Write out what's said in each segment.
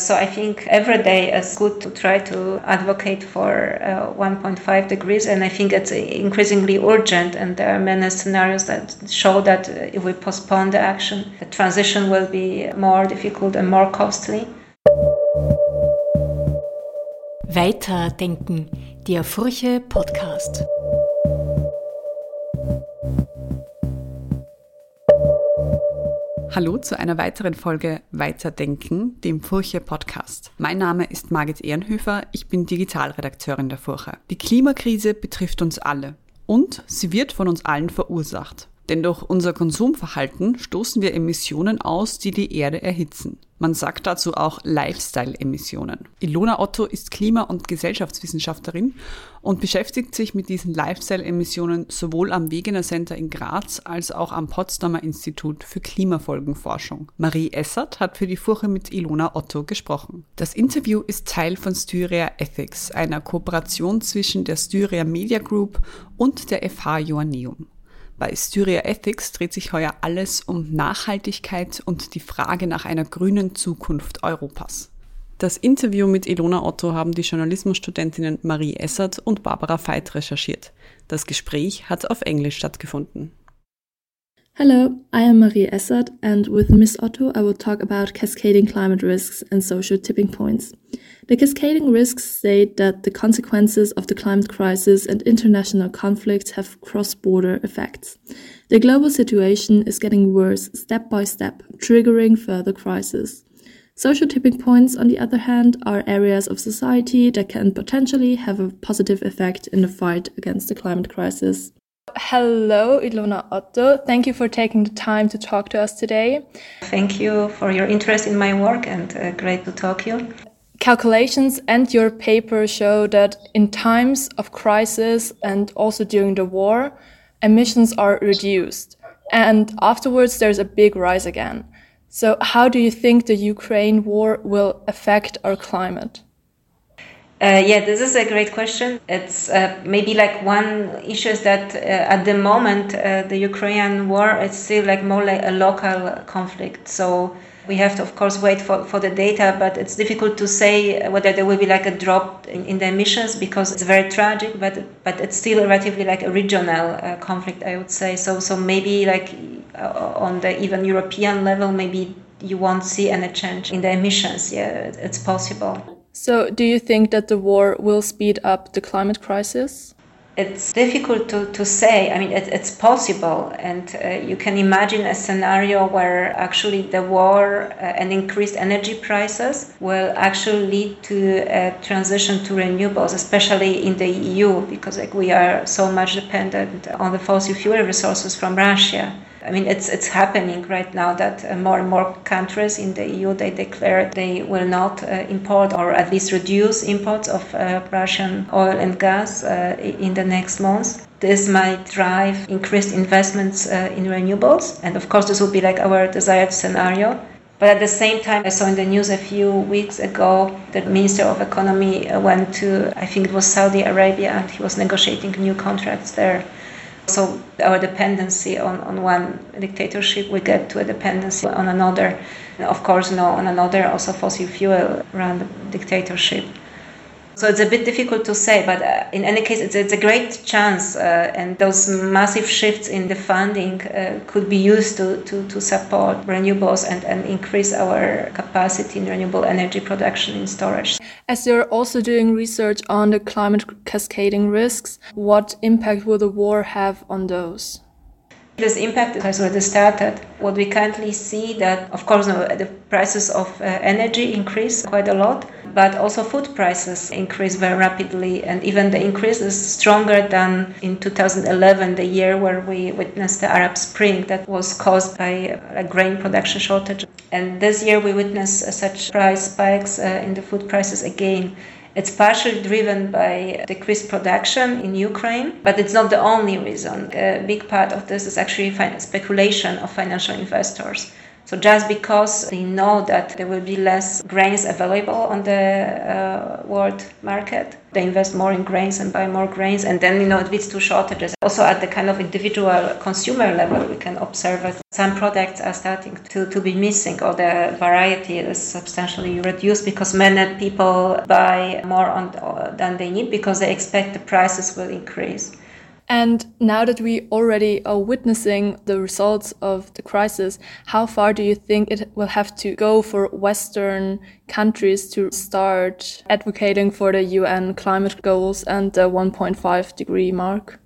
So I think every day is good to try to advocate for uh, 1.5 degrees, and I think it's increasingly urgent. And there are many scenarios that show that uh, if we postpone the action, the transition will be more difficult and more costly. Weiterdenken, der Furche Podcast. Hallo zu einer weiteren Folge Weiterdenken, dem Furche Podcast. Mein Name ist Margit Ehrenhöfer, ich bin Digitalredakteurin der Furche. Die Klimakrise betrifft uns alle und sie wird von uns allen verursacht. Denn durch unser Konsumverhalten stoßen wir Emissionen aus, die die Erde erhitzen. Man sagt dazu auch Lifestyle-Emissionen. Ilona Otto ist Klima- und Gesellschaftswissenschaftlerin und beschäftigt sich mit diesen Lifestyle-Emissionen sowohl am Wegener Center in Graz als auch am Potsdamer Institut für Klimafolgenforschung. Marie Essert hat für die Furche mit Ilona Otto gesprochen. Das Interview ist Teil von Styria Ethics, einer Kooperation zwischen der Styria Media Group und der FH Joanneum. Bei Styria Ethics dreht sich heuer alles um Nachhaltigkeit und die Frage nach einer grünen Zukunft Europas. Das Interview mit Ilona Otto haben die Journalismusstudentinnen Marie Essert und Barbara Veit recherchiert. Das Gespräch hat auf Englisch stattgefunden. Hello, I am Marie Essert, and with Miss Otto, I will talk about cascading climate risks and social tipping points. The cascading risks state that the consequences of the climate crisis and international conflicts have cross border effects. The global situation is getting worse step by step, triggering further crises. Social tipping points, on the other hand, are areas of society that can potentially have a positive effect in the fight against the climate crisis. Hello, Ilona Otto. Thank you for taking the time to talk to us today. Thank you for your interest in my work and uh, great to talk to you. Calculations and your paper show that in times of crisis and also during the war, emissions are reduced. And afterwards, there's a big rise again. So, how do you think the Ukraine war will affect our climate? Uh, yeah, this is a great question. It's uh, maybe like one issue is that uh, at the moment uh, the Ukrainian war is still like more like a local conflict. So we have to, of course, wait for, for the data, but it's difficult to say whether there will be like a drop in, in the emissions because it's very tragic, but but it's still relatively like a regional uh, conflict, I would say. So so maybe like uh, on the even European level, maybe you won't see any change in the emissions. Yeah, it's possible. So, do you think that the war will speed up the climate crisis? It's difficult to, to say. I mean, it, it's possible, and uh, you can imagine a scenario where actually the war uh, and increased energy prices will actually lead to a transition to renewables, especially in the EU, because like we are so much dependent on the fossil fuel resources from Russia. I mean, it's it's happening right now that uh, more and more countries in the EU they declare they will not uh, import or at least reduce imports of uh, Russian oil and gas in the next months. This might drive increased investments uh, in renewables, and of course, this would be like our desired scenario. But at the same time, I saw in the news a few weeks ago that Minister of Economy went to, I think it was Saudi Arabia, and he was negotiating new contracts there so our dependency on, on one dictatorship, we get to a dependency on another. Of course, no, on another also fossil fuel run dictatorship. So it's a bit difficult to say, but uh, in any case, it's, it's a great chance, uh, and those massive shifts in the funding uh, could be used to, to, to support renewables and, and increase our capacity in renewable energy production and storage. As you're also doing research on the climate cascading risks, what impact will the war have on those? This impact has already started. What we currently see that, of course, the prices of uh, energy increase quite a lot, but also food prices increase very rapidly, and even the increase is stronger than in 2011, the year where we witnessed the Arab Spring that was caused by a grain production shortage. And this year we witnessed such price spikes uh, in the food prices again. It's partially driven by decreased production in Ukraine, but it's not the only reason. A big part of this is actually speculation of financial investors. So just because they know that there will be less grains available on the uh, world market, they invest more in grains and buy more grains, and then you know it leads to shortages. Also, at the kind of individual consumer level, we can observe that some products are starting to, to be missing, or the variety is substantially reduced because many people buy more on, than they need because they expect the prices will increase. And now that we already are witnessing the results of the crisis, how far do you think it will have to go for Western countries to start advocating for the UN climate goals and the 1.5 degree mark?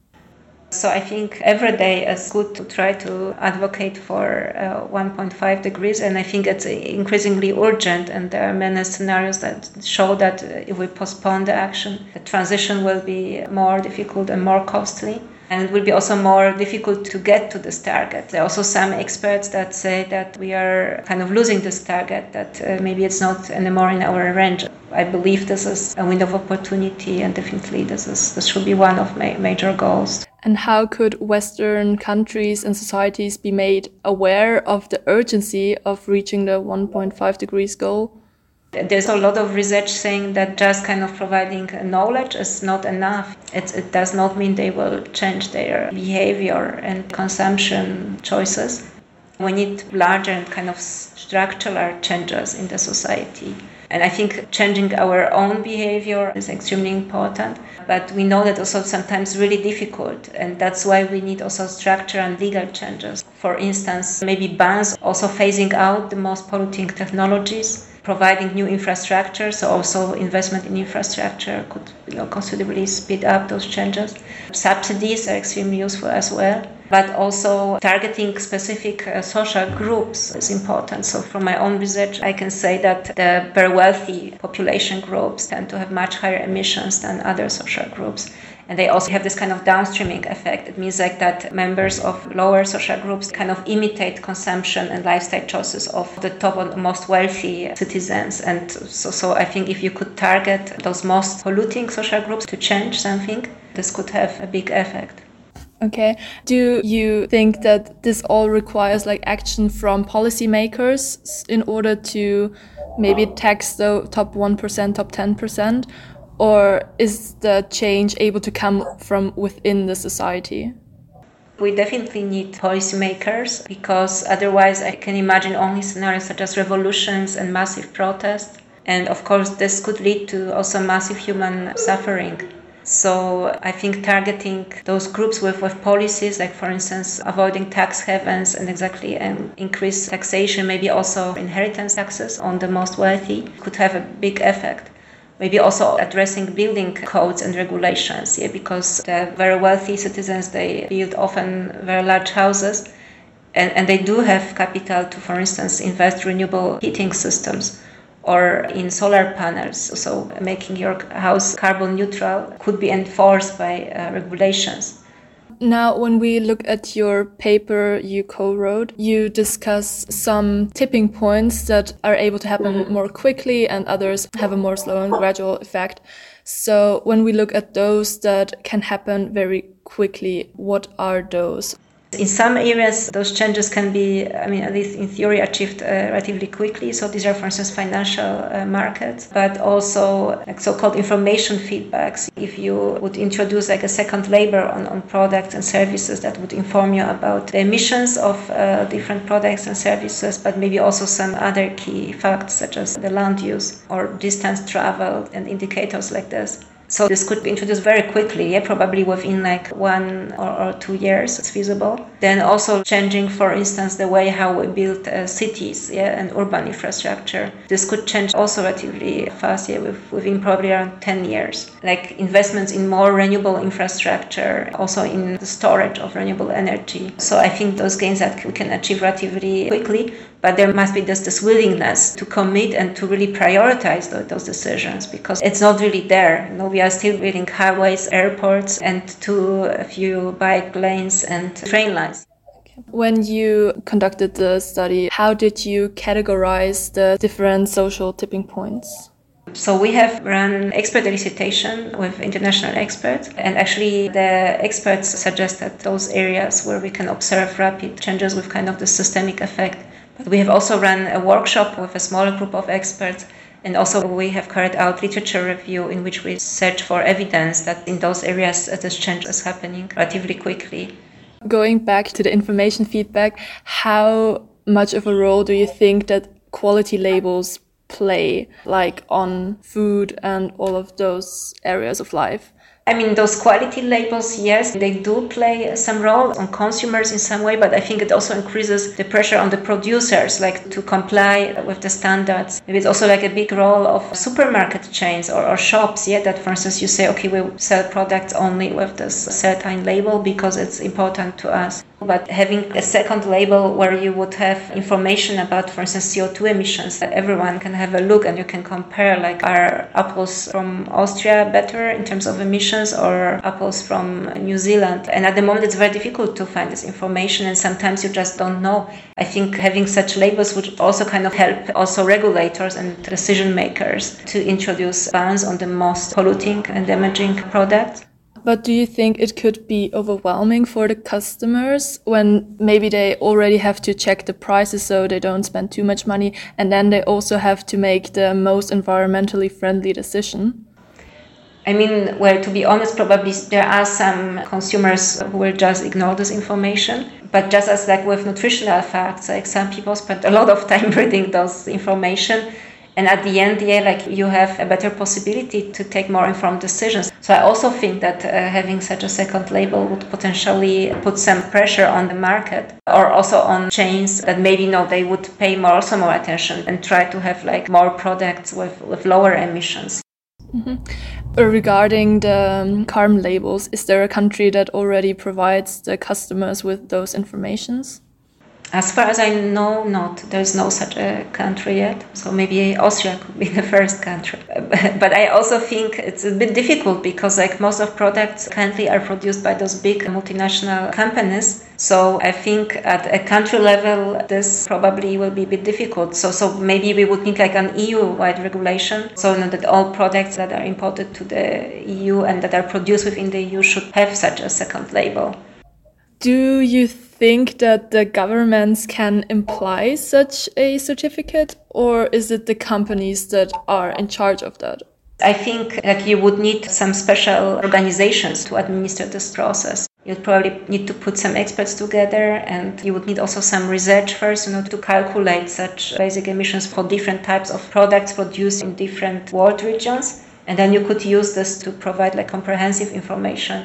So I think every day is good to try to advocate for uh, 1.5 degrees, and I think it's increasingly urgent. And there are many scenarios that show that if we postpone the action, the transition will be more difficult and more costly and it will be also more difficult to get to this target. There are also some experts that say that we are kind of losing this target, that uh, maybe it's not anymore in our range. I believe this is a window of opportunity, and definitely this is this should be one of my major goals. And how could Western countries and societies be made aware of the urgency of reaching the 1.5 degrees goal? There's a lot of research saying that just kind of providing knowledge is not enough. It, it does not mean they will change their behavior and consumption choices. We need larger and kind of structural changes in the society. And I think changing our own behavior is extremely important. But we know that also sometimes really difficult. And that's why we need also structure and legal changes. For instance, maybe bans also phasing out the most polluting technologies providing new infrastructure, so also investment in infrastructure could you know, considerably speed up those changes. Subsidies are extremely useful as well, but also targeting specific uh, social groups is important. So, from my own research, I can say that the very wealthy population groups tend to have much higher emissions than other social groups and they also have this kind of downstreaming effect. It means like that members of lower social groups kind of imitate consumption and lifestyle choices of the top and most wealthy citizens. And so, so I think if you could target those most polluting social groups to change something, this could have a big effect. Okay. Do you think that this all requires like action from policymakers in order to maybe tax the top 1%, top 10%? Or is the change able to come from within the society? We definitely need policymakers because otherwise, I can imagine only scenarios such as revolutions and massive protests. And of course, this could lead to also massive human suffering. So I think targeting those groups with, with policies, like for instance, avoiding tax havens and exactly um, increase taxation, maybe also inheritance taxes on the most wealthy, could have a big effect maybe also addressing building codes and regulations yeah, because the very wealthy citizens they build often very large houses and, and they do have capital to for instance invest renewable heating systems or in solar panels. So making your house carbon neutral could be enforced by uh, regulations now, when we look at your paper you co-wrote, you discuss some tipping points that are able to happen mm-hmm. more quickly and others have a more slow and gradual effect. So when we look at those that can happen very quickly, what are those? In some areas, those changes can be, I mean, at least in theory, achieved uh, relatively quickly. So these are, for instance, financial uh, markets, but also like so-called information feedbacks. If you would introduce like a second label on, on products and services that would inform you about the emissions of uh, different products and services, but maybe also some other key facts such as the land use or distance traveled and indicators like this. So this could be introduced very quickly, yeah, probably within like one or, or, two years it's feasible. Then also changing, for instance, the way how we build uh, cities yeah, and urban infrastructure. This could change also relatively fast, yeah, with, within probably around 10 years. Like investments in more renewable infrastructure, also in the storage of renewable energy. So I think those gains that we can achieve relatively quickly, but there must be just this willingness to commit and to really prioritize those, decisions because it's not really there. You know, we are still building highways, airports, and too a few bike lanes and train lines. When you conducted the study, how did you categorize the different social tipping points? So we have run expert elicitation with international experts, and actually the experts suggested those areas where we can observe rapid changes with kind of the systemic effect But we have also run a workshop with a smaller group of experts and also we have carried out literature review in which we search for evidence that in those areas uh, this change is happening relatively quickly. Going back to the information feedback, how much of a role do you think that quality labels play like on food and all of those areas of life? I mean, those quality labels, yes, they do play some role on consumers in some way, but I think it also increases the pressure on the producers, like to comply with the standards. Maybe it's also like a big role of supermarket chains or, or shops, yeah, that for instance you say, okay, we sell products only with this certain label because it's important to us. But having a second label where you would have information about, for instance, CO2 emissions, that everyone can have a look and you can compare, like, are apples from Austria better in terms of emissions or apples from New Zealand? And at the moment, it's very difficult to find this information, and sometimes you just don't know. I think having such labels would also kind of help also regulators and decision makers to introduce bans on the most polluting and damaging products. But do you think it could be overwhelming for the customers when maybe they already have to check the prices so they don't spend too much money and then they also have to make the most environmentally friendly decision? I mean, well, to be honest, probably there are some consumers who will just ignore this information. But just as like with nutritional facts, like some people spend a lot of time reading those information and at the end yeah like you have a better possibility to take more informed decisions so i also think that uh, having such a second label would potentially put some pressure on the market or also on chains that maybe no they would pay more also more attention and try to have like more products with, with lower emissions mm-hmm. Regarding the um, carbon labels, is there a country that already provides the customers with those informations? As far as I know, not. There's no such a country yet. So maybe Austria could be the first country. But I also think it's a bit difficult because like most of products currently are produced by those big multinational companies. So I think at a country level, this probably will be a bit difficult. So so maybe we would need like an EU-wide regulation, so that all products that are imported to the EU and that are produced within the EU should have such a second label. Do you think that the governments can imply such a certificate, or is it the companies that are in charge of that? I think that you would need some special organizations to administer this process. You'd probably need to put some experts together, and you would need also some research first, you know, to calculate such basic emissions for different types of products produced in different world regions. And then you could use this to provide like comprehensive information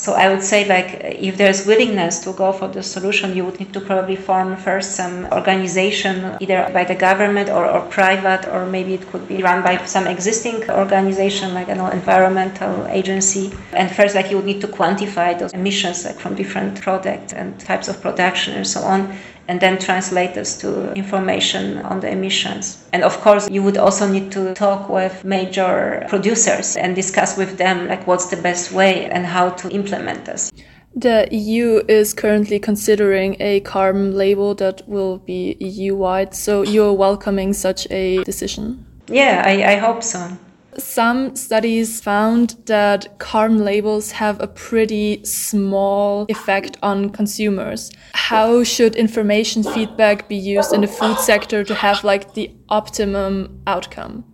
so I would say like if there's willingness to go for the solution, you would need to probably form first some organization, either by the government or, or private, or maybe it could be run by some existing organization like an environmental agency. And first, like you would need to quantify those emissions like from different products and types of production and so on and then translate this to information on the emissions. And of course, you would also need to talk with major producers and discuss with them like what's the best way and how to implement this. The EU is currently considering a carbon label that will be EU wide, so you're welcoming such a decision? Yeah, I, I hope so. Some studies found that carbon labels have a pretty small effect on consumers. How should information feedback be used in the food sector to have like the optimum outcome?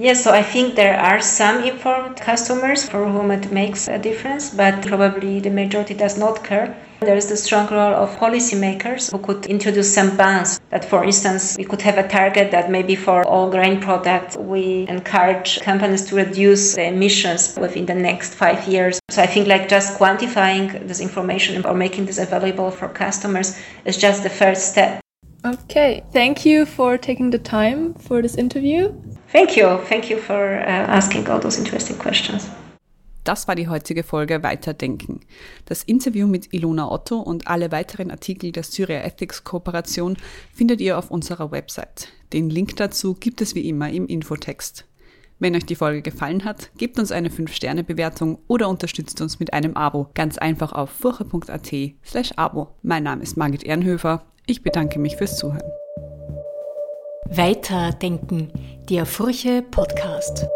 Yes, so I think there are some informed customers for whom it makes a difference, but probably the majority does not care. There is the strong role of policymakers who could introduce some bans. That, for instance, we could have a target that maybe for all grain products, we encourage companies to reduce the emissions within the next five years. So I think like just quantifying this information or making this available for customers is just the first step. Okay, thank you for taking the time for this interview. Thank you. Thank you for uh, asking all those interesting questions. Das war die heutige Folge Weiterdenken. Das Interview mit Ilona Otto und alle weiteren Artikel der Syria Ethics Kooperation findet ihr auf unserer Website. Den Link dazu gibt es wie immer im Infotext. Wenn euch die Folge gefallen hat, gebt uns eine 5-Sterne-Bewertung oder unterstützt uns mit einem Abo. Ganz einfach auf furche.at slash Abo. Mein Name ist Margit Ehrenhöfer. Ich bedanke mich fürs Zuhören. Weiterdenken, der Furche Podcast.